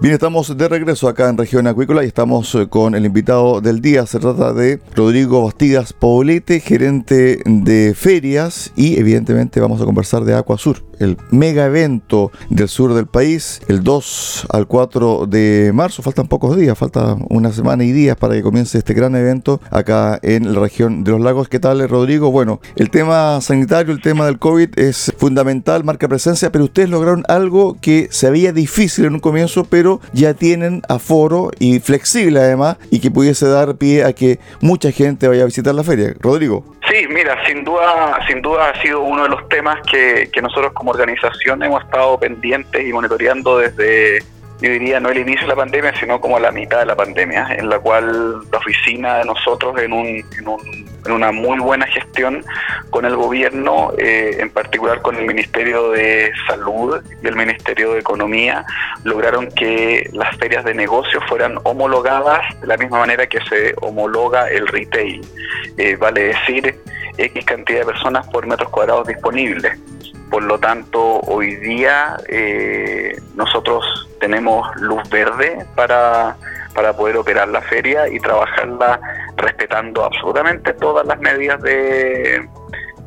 Bien, estamos de regreso acá en Región Acuícola y estamos eh, con el invitado del día. Se trata de Rodrigo Bastidas Poblete, gerente de ferias y evidentemente vamos a conversar de Acuasur el mega evento del sur del país, el 2 al 4 de marzo. Faltan pocos días, falta una semana y días para que comience este gran evento acá en la región de los lagos. ¿Qué tal, Rodrigo? Bueno, el tema sanitario, el tema del COVID es fundamental, marca presencia, pero ustedes lograron algo que se veía difícil en un comienzo, pero ya tienen aforo y flexible además, y que pudiese dar pie a que mucha gente vaya a visitar la feria. Rodrigo. Sí, mira, sin duda, sin duda ha sido uno de los temas que, que nosotros como organización hemos estado pendientes y monitoreando desde yo diría no el inicio de la pandemia, sino como la mitad de la pandemia, en la cual la oficina de nosotros en, un, en, una muy buena gestión con el gobierno, eh, en particular con el Ministerio de Salud y el Ministerio de Economía, lograron que las ferias de negocios fueran homologadas de la misma manera que se homologa el retail, eh, vale decir, X cantidad de personas por metros cuadrados disponibles. Por lo tanto, hoy día eh, nosotros tenemos luz verde para, para poder operar la feria y trabajarla respetando absolutamente todas las medidas de,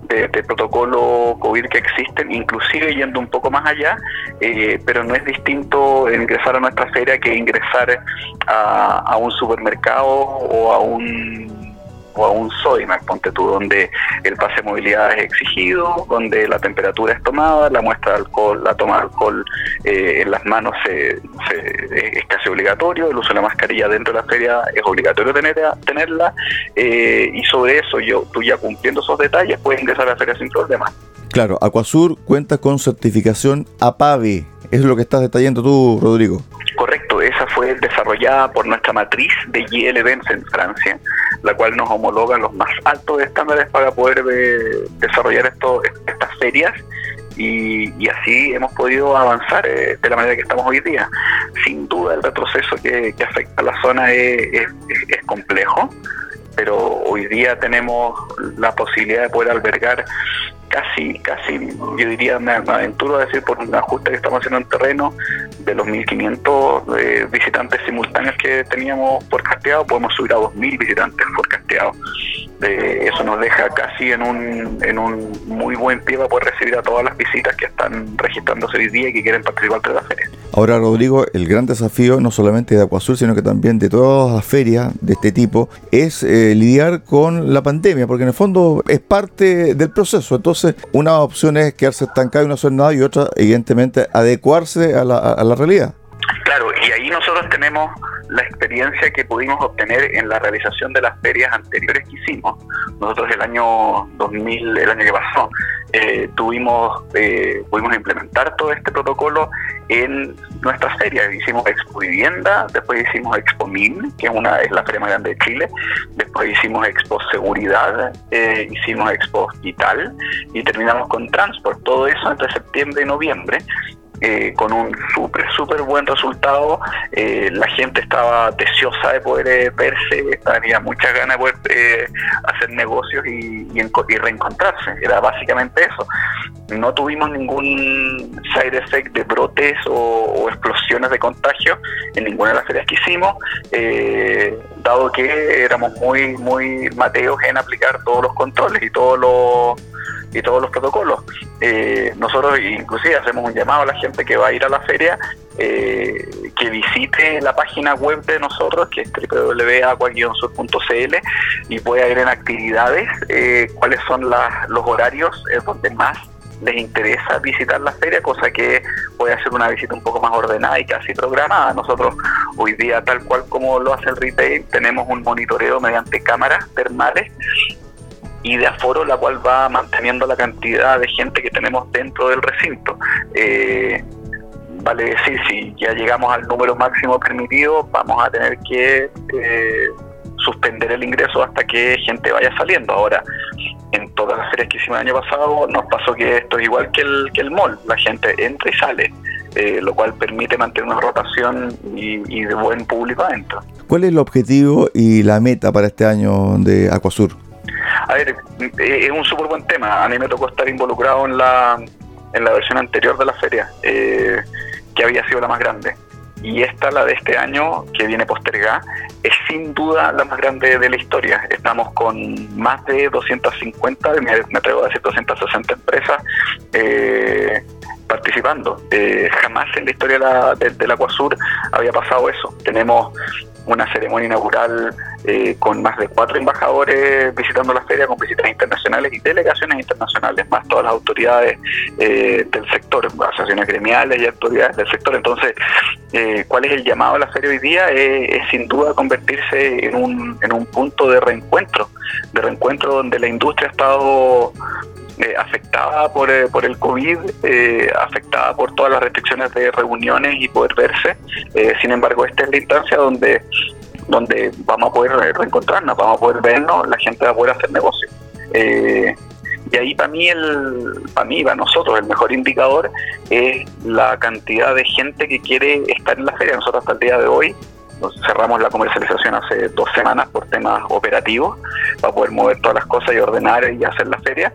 de, protocolo COVID que existen, inclusive yendo un poco más allá, eh, pero no es distinto ingresar a nuestra feria que ingresar a, a un supermercado o a un o a un Sodimac, ponte tú, donde el pase de movilidad es exigido, donde la temperatura es tomada, la muestra de alcohol, la toma de alcohol eh, en las manos es casi obligatorio, el uso de la mascarilla dentro de la feria es obligatorio tener, tenerla, eh, y sobre eso yo, tú ya cumpliendo esos detalles puedes ingresar a la feria sin problema. Claro, Acuasur cuenta con certificación APAVE, es lo que estás detallando tú, Rodrigo. Correcto, esa fue desarrollada por nuestra matriz de GL en Francia, la cual nos homologa los más altos estándares para poder eh, desarrollar esto, estas ferias y, así hemos podido avanzar eh, de la manera que estamos hoy día. Sin duda el retroceso que, afecta a la zona es, complejo, pero hoy día tenemos la posibilidad de poder albergar casi, casi, yo diría, me, aventuro a decir por un ajuste que estamos haciendo en terreno, de los 1.500 eh, visitantes simultáneos que teníamos por casteado, podemos subir a 2.000 visitantes por casteado. Eh, eso nos deja casi en un, en un muy buen pie para poder recibir a todas las visitas que están registrándose hoy día y que quieren participar de la feria. Ahora, Rodrigo, el gran desafío no solamente de Acuazul, sino que también de todas las ferias de este tipo, es eh, lidiar con la pandemia, porque en el fondo es parte del proceso. Entonces, una opción es quedarse estancado y no hacer nada, y otra, evidentemente, adecuarse a la, a la realidad. Claro, y ahí nosotros tenemos la experiencia que pudimos obtener en la realización de las ferias anteriores que hicimos. Nosotros el año 2000, el año que pasó, eh, tuvimos, eh, pudimos implementar todo este protocolo en nuestras ferias. Hicimos Expo Vivienda, después hicimos Expo MIN, que es, una, es la feria más grande de Chile, después hicimos Expo Seguridad, eh, hicimos Expo Hospital y terminamos con Transport. Todo eso entre septiembre y noviembre eh, con un súper, súper buen resultado. Eh, la gente estaba deseosa de poder eh, verse, tenía muchas ganas de poder hacer negocios y, reencontrarse. Era básicamente eso. No tuvimos ningún side effect de brotes o, explosiones de contagio en ninguna de las ferias que hicimos, dado que éramos muy, muy mateos en aplicar todos los controles y todos los y todos los protocolos. Eh, nosotros inclusive hacemos un llamado a la gente que va a ir a la feria eh, que visite la página web de nosotros que es www.aqua-sur.cl y pueda ir en actividades eh, cuáles son los horarios donde más les interesa visitar la feria, cosa que puede hacer una visita un poco más ordenada y casi programada. Nosotros hoy día, tal cual como lo hace el retail, tenemos un monitoreo mediante cámaras termales y de aforo, la cual va manteniendo la cantidad de gente que tenemos dentro del recinto. Eh, vale decir, si ya llegamos al número máximo permitido, vamos a tener que eh, suspender el ingreso hasta que gente vaya saliendo. Ahora, en todas las ferias que hicimos el año pasado, nos pasó que esto es igual que el, que el mall, la gente entra y sale. Eh, lo cual permite mantener una rotación y, y, de buen público adentro. ¿Cuál es el objetivo y la meta para este año de Aquasur? A ver, eh, es un súper buen tema. A mí me tocó estar involucrado en la, en la versión anterior de la feria, eh, que había sido la más grande. Y esta, la de este año, que viene postergada, es sin duda la más grande de la historia. Estamos con más de 250, me, atrevo a decir 260 empresas eh, participando. jamás en la historia de la, de, Acuasur había pasado eso. Tenemos una ceremonia inaugural eh, con más de cuatro embajadores visitando la feria, con visitas internacionales y delegaciones internacionales, más todas las autoridades eh, del sector, asociaciones gremiales y autoridades del sector. Entonces, eh, ¿cuál es el llamado a la feria hoy día? es sin duda convertirse en un, en un punto de reencuentro, de reencuentro donde la industria ha estado afectada por, por el COVID, afectada por todas las restricciones de reuniones y poder verse. sin embargo, esta es la instancia donde donde vamos a poder reencontrarnos, vamos a poder vernos, la gente va a poder hacer negocio. Eh, y ahí para mí, el, para mí, para nosotros, el mejor indicador es la cantidad de gente que quiere estar en la feria. Nosotros hasta el día de hoy cerramos la comercialización hace dos semanas por temas operativos, para poder mover todas las cosas y ordenar y hacer la feria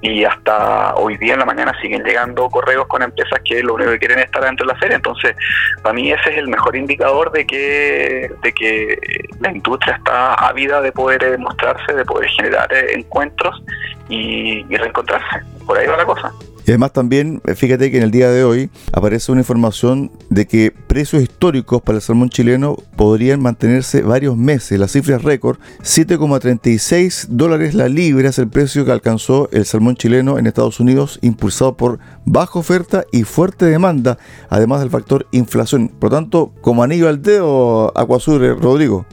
y hasta hoy día en la mañana siguen llegando correos con empresas que lo único que quieren es estar dentro de la feria. Entonces, para mí ese es el mejor indicador de que, de que la industria está ávida de poder eh, mostrarse, de poder generar eh, encuentros y, reencontrarse. Por ahí va la cosa. Y además también, eh, fíjate que en el día de hoy aparece una información de que precios históricos para el salmón chileno podrían mantenerse varios meses. La cifra es récord, 7,36 dólares la libra es el precio que alcanzó el salmón chileno en Estados Unidos, impulsado por baja oferta y fuerte demanda, además del factor inflación. Por lo tanto, como anillo al dedo, Acuasur, eh, Rodrigo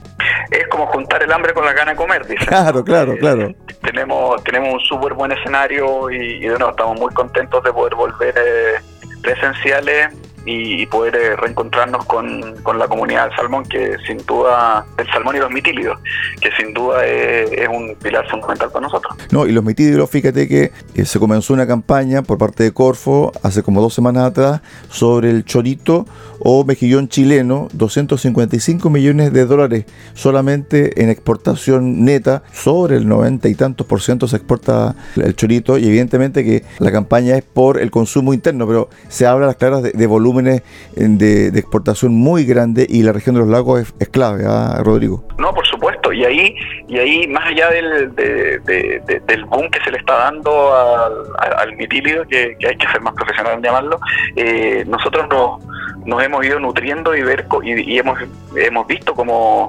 es como juntar el hambre con la gana de comer, dice. Claro, claro, eh, claro. Tenemos, tenemos un súper buen escenario y, de nuevo estamos muy contentos de poder volver eh, presenciales y, poder eh, reencontrarnos con, con, la comunidad del salmón, que sin duda, el salmón y los mitílidos, que sin duda es, un pilar fundamental para nosotros. No, y los mitílidos, fíjate que eh, se comenzó una campaña por parte de Corfo hace como dos semanas atrás sobre el chorito o mejillón chileno, 255 millones de dólares solamente en exportación neta, sobre el 90 y tantos por ciento se exporta el chorito y evidentemente que la campaña es por el consumo interno, pero se habla a las claras de volumen de, exportación muy grande y la región de los lagos es, clave, ¿ah, Rodrigo? No, por supuesto, y ahí, y ahí más allá del, del boom que se le está dando al, al, mitílido, que, hay que ser más profesional en llamarlo, eh, nosotros nos, nos hemos ido nutriendo y ver y, hemos, hemos visto como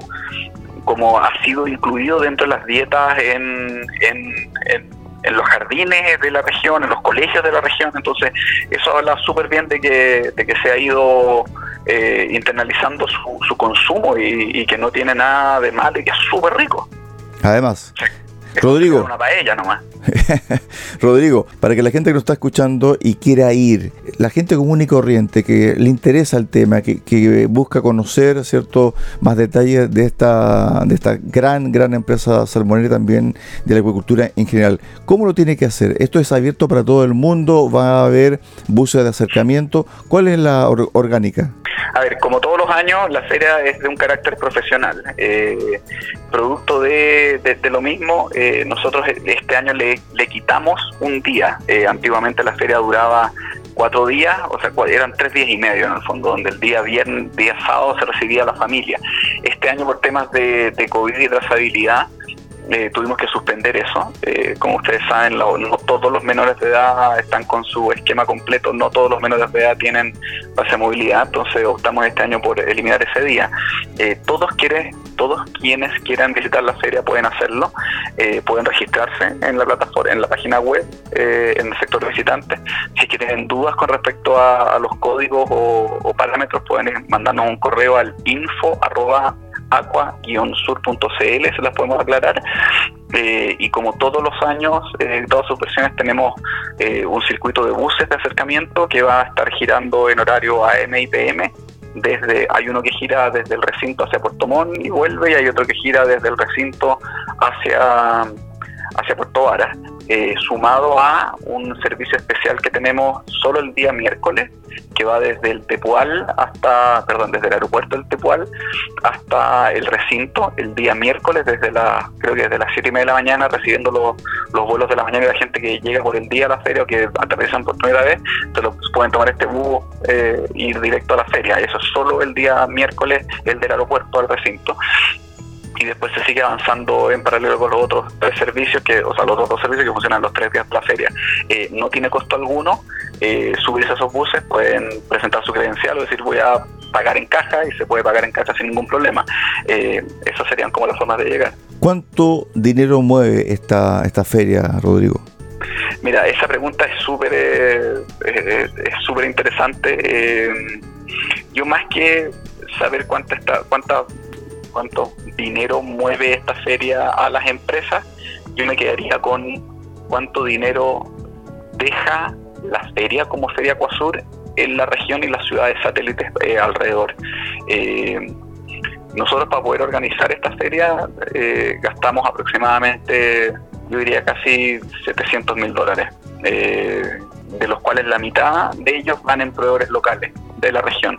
como ha sido incluido dentro de las dietas en en los jardines de la región, en los colegios de la región, entonces eso habla súper bien de que, de que se ha ido eh, internalizando su, consumo y, que no tiene nada de malo y que es súper rico. Además. Rodrigo. Una paella nomás. Rodrigo, para que la gente que nos está escuchando y quiera ir, la gente común y corriente que le interesa el tema, que, que busca conocer cierto más detalles de esta, de esta gran, gran empresa salmonera también de la acuicultura en general, ¿cómo lo tiene que hacer? ¿Esto es abierto para todo el mundo? ¿Va a haber buses de acercamiento? ¿Cuál es la orgánica? A ver, como todos los años, la feria es de un carácter profesional. Eh, producto de, lo mismo, eh, nosotros este año le, quitamos un día. Eh, antiguamente la feria duraba cuatro días, o sea, eran tres días y medio en el fondo, donde el día viernes, día sábado se recibía la familia. Este año por temas de, de COVID y trazabilidad, eh, tuvimos que suspender eso. Eh, como ustedes saben, no todos los menores de edad están con su esquema completo, no todos los menores de edad tienen base de movilidad, entonces optamos este año por eliminar ese día. Eh, todos quieren, todos quienes quieran visitar la feria pueden hacerlo, pueden registrarse en la plataforma, en la página web, en el sector visitante. Si tienen dudas con respecto a, los códigos o, parámetros, pueden mandarnos un correo al info aqua-sur.cl, se las podemos aclarar. Eh, y como todos los años, eh, todas sus versiones tenemos eh, un circuito de buses de acercamiento que va a estar girando en horario AM y PM. Desde, hay uno que gira desde el recinto hacia Puerto Montt y vuelve, y hay otro que gira desde el recinto hacia, hacia Puerto Vara. Eh, sumado a un servicio especial que tenemos solo el día miércoles, que va desde el Tepual hasta, perdón, desde el aeropuerto del Tepual hasta el recinto, el día miércoles, desde la, creo que desde las 7 y media de la mañana, recibiendo los, los vuelos de la mañana y la gente que llega por el día a la feria o que aterrizan por primera vez, entonces pueden tomar este bus e ir directo a la feria. Eso es solo el día miércoles, el del aeropuerto al recinto y después se sigue avanzando en paralelo con los otros tres servicios, que, o sea, los otros dos servicios que funcionan los tres días de la feria. Eh, no tiene costo alguno eh, subirse a esos buses, pueden presentar su credencial o decir voy a pagar en caja y se puede pagar en caja sin ningún problema. Eh, esas serían como las formas de llegar. ¿Cuánto dinero mueve esta, esta feria, Rodrigo? Mira, esa pregunta es súper es súper interesante. yo más que saber cuánta está, cuánta cuánto dinero mueve esta feria a las empresas, yo me quedaría con cuánto dinero deja la feria como Feria Acuasur en la región y las ciudades satélites eh, alrededor. Eh, nosotros para poder organizar esta feria eh, gastamos aproximadamente, yo diría casi 700 mil dólares, de los cuales la mitad de ellos van en proveedores locales de la región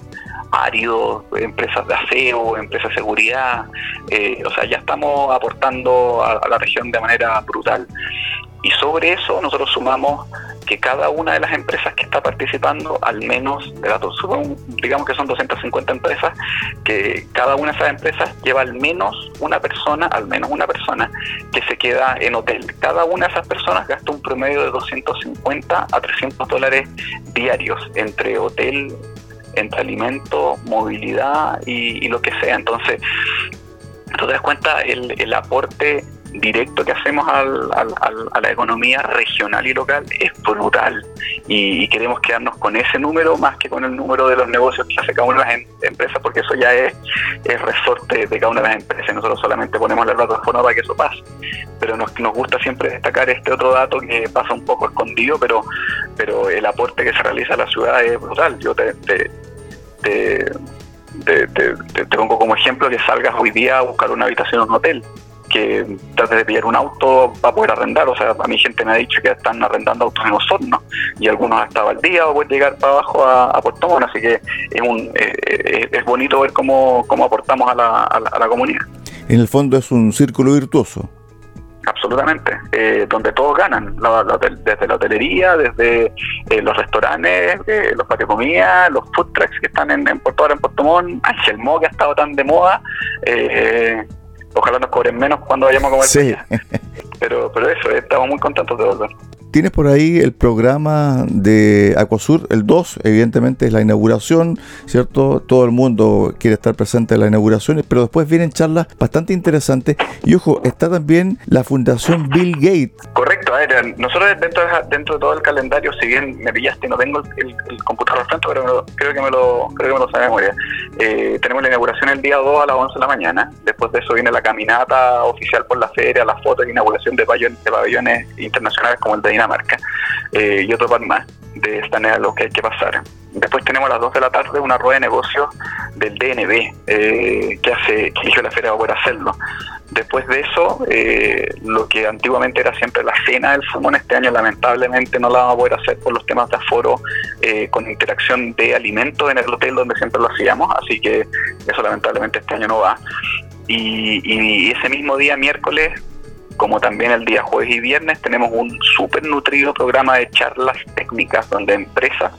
áridos, empresas de aseo, empresas de seguridad, eh, o sea, ya estamos aportando a, la región de manera brutal. Y sobre eso nosotros sumamos que cada una de las empresas que está participando, al menos, de datos, digamos que son 250 empresas, que cada una de esas empresas lleva al menos una persona, al menos una persona, que se queda en hotel. Cada una de esas personas gasta un promedio de 250 a 300 dólares diarios entre hotel, entre alimento, movilidad y, lo que sea. Entonces, tú te das cuenta el, aporte directo que hacemos al, a la economía regional y local es brutal. Y, queremos quedarnos con ese número más que con el número de los negocios que hace cada una de las em, empresas porque eso ya es, el resorte de cada una de las empresas. Nosotros solamente ponemos la plataforma para que eso pase. Pero nos, nos gusta siempre destacar este otro dato que pasa un poco escondido pero pero el aporte que se realiza a la ciudad es brutal. Yo te, te, pongo como ejemplo que salgas hoy día a buscar una habitación en un hotel, que trates de pillar un auto para poder arrendar. O sea, a mí gente me ha dicho que están arrendando autos en Osorno y algunos hasta el día o pueden llegar para abajo a, Puerto Montt. Así que es, un, es bonito ver cómo, cómo aportamos a la, a la comunidad. En el fondo es un círculo virtuoso absolutamente, eh, donde todos ganan, desde la hotelería, desde eh, los restaurantes, eh, los patio comida, los food trucks que están en, Puerto Vara, en Puerto Montt, Ángel Mo que ha estado tan de moda, ojalá nos cobren menos cuando vayamos a comer. Sí. Pero, pero eso, estamos muy contentos de volver. Tienes por ahí el programa de Acuasur, el 2, evidentemente es la inauguración, ¿cierto? Todo el mundo quiere estar presente en la inauguración, pero después vienen charlas bastante interesantes. Y ojo, está también la Fundación Bill Gates. Correcto, a ver, nosotros dentro de, todo el calendario, si bien me pillaste, no tengo el, computador al frente, pero creo, que me lo, creo que me lo sabe memoria. Eh, tenemos la inauguración el día 2 a las 11 de la mañana. Después de eso viene la caminata oficial por la feria, las fotos de inauguración de pabellones internacionales como el de Dinamarca eh, y otro par más. De esta manera lo que hay que pasar. Después tenemos a las 2 de la tarde una rueda de negocios del DNB eh, que hace que eligió la feria para hacerlo. Después de eso, eh, lo que antiguamente era siempre la cena del fumón, este año lamentablemente no la vamos a poder hacer por los temas de aforo eh, con interacción de alimentos en el hotel donde siempre lo hacíamos, así que eso lamentablemente este año no va. Y, y ese mismo día, miércoles, como también el día jueves y viernes, tenemos un súper nutrido programa de charlas técnicas donde empresas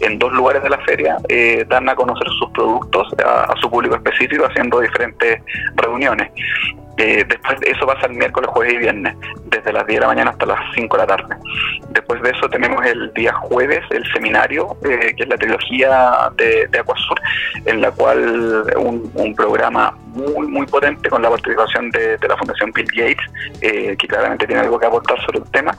en dos lugares de la feria eh, dan a conocer sus productos a, su público específico haciendo diferentes reuniones. Eh, después de eso pasa el miércoles, jueves y viernes, desde las 10 de la mañana hasta las 5 de la tarde. Después de eso tenemos el día jueves el seminario, eh, que es la trilogía de, de Acuasur, en la cual un, un, programa muy, muy potente con la participación de, de la Fundación Bill Gates, eh, que claramente tiene algo que aportar sobre el tema,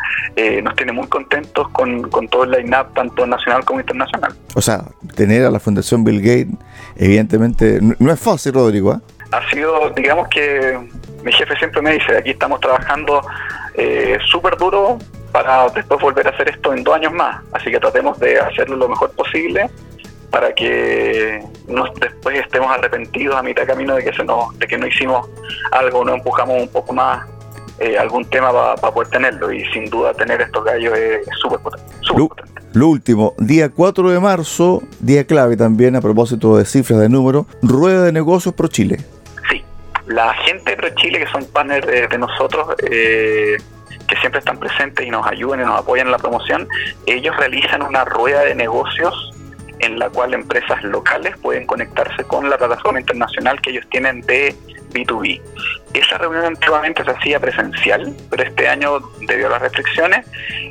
nos tiene muy contentos con, con todo el line-up, tanto nacional como internacional. O sea, tener a la Fundación Bill Gates, evidentemente, no es fácil, Rodrigo. ¿eh? Ha sido, digamos que mi jefe siempre me dice, aquí estamos trabajando eh, súper duro para después volver a hacer esto en dos años más. Así que tratemos de hacerlo lo mejor posible para que no después estemos arrepentidos a mitad de camino de que se nos, de que no hicimos algo, no empujamos un poco más eh, algún tema para pa poder tenerlo. Y sin duda tener estos gallos es súper potente. Lo, potente. lo último, día 4 de marzo, día clave también a propósito de cifras de número, rueda de negocios pro Chile. La gente de ProChile, que son partners de, de nosotros, eh, que siempre están presentes y nos ayudan y nos apoyan en la promoción, ellos realizan una rueda de negocios en la cual empresas locales pueden conectarse con la plataforma internacional que ellos tienen de B2B. Esa reunión antiguamente se hacía presencial, pero este año, debido a las restricciones,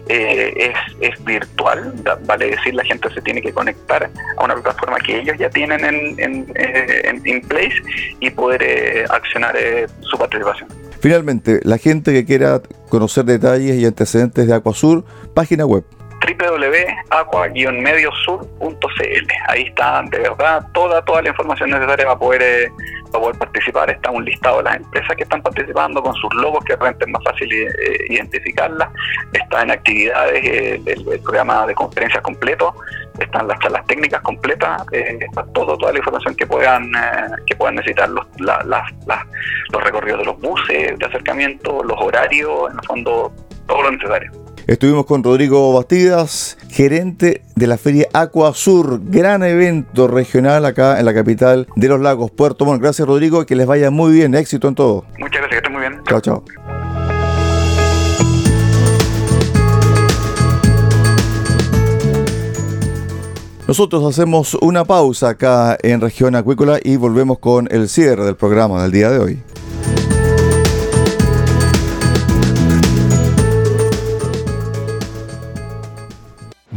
eh, es, virtual. Vale decir, la gente se tiene que conectar a una plataforma que ellos ya tienen en, en, en place y poder eh, accionar eh, su participación. Finalmente, la gente que quiera conocer detalles y antecedentes de Aquasur, página web www.aqua-mediosur.cl. Ahí está, de verdad, toda, toda la información necesaria para poder, eh, para poder participar. Está un listado de las empresas que están participando con sus logos, que realmente es más fácil eh, identificarlas. Está en actividades eh, el, programa de conferencias completo. Están las charlas técnicas completas. Eh, está todo, toda la información que puedan, que puedan necesitar. Los, la, la, los recorridos de los buses de acercamiento, los horarios, en el fondo, todo lo necesario. Estuvimos con Rodrigo Bastidas, gerente de la Feria Aqua Sur, gran evento regional acá en la capital de los lagos, Puerto Montt. Gracias Rodrigo, que les vaya muy bien, éxito en todo. Muchas gracias, que estén muy bien. Chao, chao. Nosotros hacemos una pausa acá en región acuícola y volvemos con el cierre del programa del día de hoy.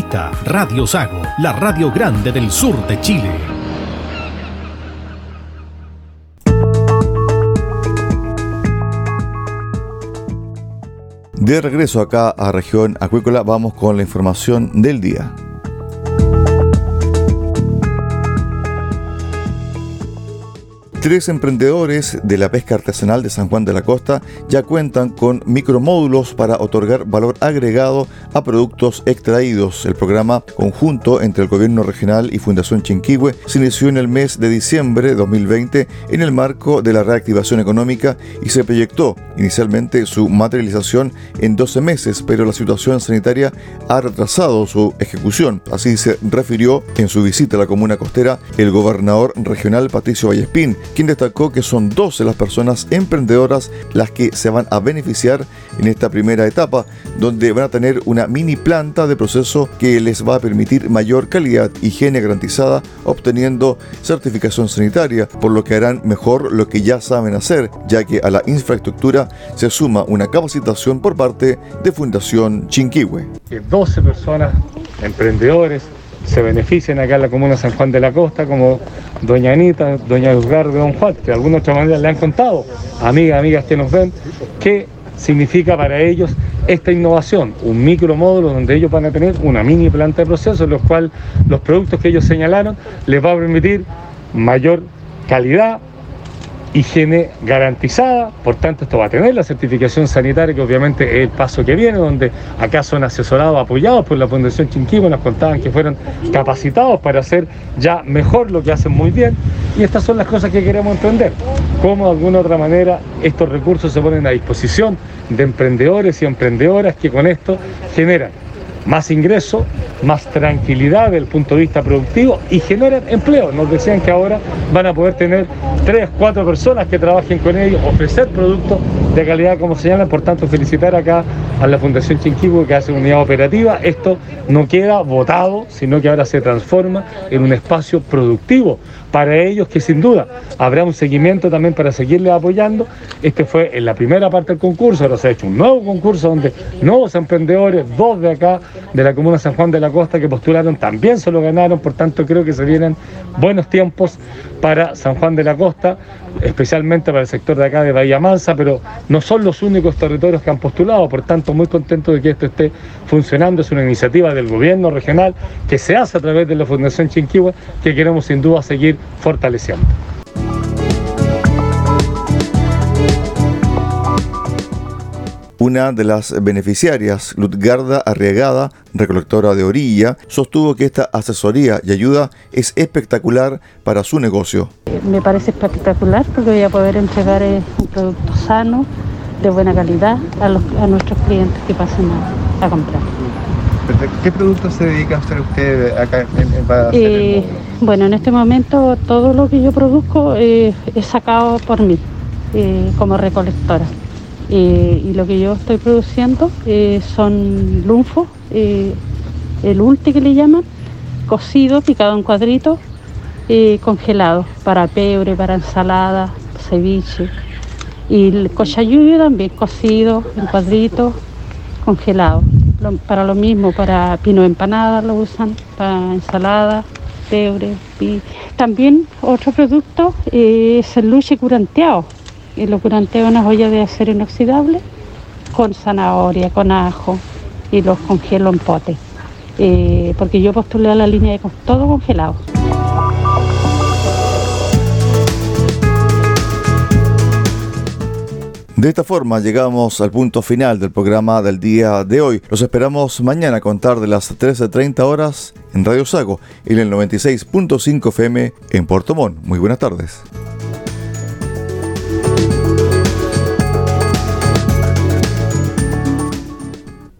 Radio Sago, la radio grande del sur de Chile. De regreso acá a región acuícola, vamos con la información del día. Tres emprendedores de la pesca artesanal de San Juan de la Costa ya cuentan con micromódulos para otorgar valor agregado a productos extraídos. El programa conjunto entre el Gobierno Regional y Fundación Chinquihue se inició en el mes de diciembre de 2020 en el marco de la reactivación económica y se proyectó inicialmente su materialización en 12 meses, pero la situación sanitaria ha retrasado su ejecución. Así se refirió en su visita a la comuna costera el gobernador regional Patricio Vallespín quien destacó que son 12 las personas emprendedoras las que se van a beneficiar en esta primera etapa, donde van a tener una mini planta de proceso que les va a permitir mayor calidad, higiene garantizada, obteniendo certificación sanitaria, por lo que harán mejor lo que ya saben hacer, ya que a la infraestructura se suma una capacitación por parte de Fundación Chinquihue. 12 personas, emprendedores, se benefician acá en la comuna San Juan de la Costa, como doña Anita, doña Edgar de Don Juan, que de alguna otra manera le han contado, amigas, amigas que nos ven, qué significa para ellos esta innovación, un micromódulo donde ellos van a tener una mini planta de proceso, en los cual los productos que ellos señalaron les va a permitir mayor calidad, higiene garantizada, por tanto esto va a tener la certificación sanitaria que obviamente es el paso que viene, donde acá son asesorados, apoyados por la Fundación Chinquivo, nos contaban que fueron capacitados para hacer ya mejor lo que hacen muy bien. Y estas son las cosas que queremos entender, cómo de alguna otra manera estos recursos se ponen a disposición de emprendedores y emprendedoras que con esto generan más ingresos, más tranquilidad desde el punto de vista productivo y generan empleo. Nos decían que ahora van a poder tener tres, cuatro personas que trabajen con ellos, ofrecer productos de calidad como señalan, por tanto felicitar acá a la Fundación Chinquibu que hace unidad operativa. Esto no queda votado, sino que ahora se transforma en un espacio productivo para ellos que sin duda habrá un seguimiento también para seguirles apoyando. Este fue en la primera parte del concurso, ahora se ha hecho un nuevo concurso donde nuevos emprendedores, dos de acá de la comuna San Juan de la Costa que postularon también se lo ganaron, por tanto creo que se vienen buenos tiempos para San Juan de la Costa, especialmente para el sector de acá de Bahía Mansa, pero no son los únicos territorios que han postulado, por tanto muy contento de que esto esté funcionando, es una iniciativa del gobierno regional que se hace a través de la Fundación Chinquihua que queremos sin duda seguir fortaleciendo. Una de las beneficiarias, Lutgarda Arriagada, recolectora de orilla, sostuvo que esta asesoría y ayuda es espectacular para su negocio. Me parece espectacular porque voy a poder entregar eh, un producto sano, de buena calidad a, nuestros clientes que pasen a, comprar. ¿Qué productos se dedica a hacer usted acá en, en eh, Bueno, en este momento todo lo que yo produzco eh, es sacado por mí como recolectora. Eh, y lo que yo estoy produciendo eh, son lunfos, eh, el ulti que le llaman, cocido, picado en cuadritos, congelado para pebre, para ensalada, ceviche. Y el cochayuyo también cocido en cuadritos, congelado. Para lo mismo, para pino empanada lo usan, para ensalada, pebre. Y también otro producto es el luche curanteado y lo curanteo una olla de acero inoxidable con zanahoria, con ajo y los congelo en pote. Eh, porque yo postulé a la línea de todo congelado. De esta forma llegamos al punto final del programa del día de hoy. Los esperamos mañana a contar de las 13.30 horas en Radio Sago en el 96.5 FM en Puerto Montt. Muy buenas tardes.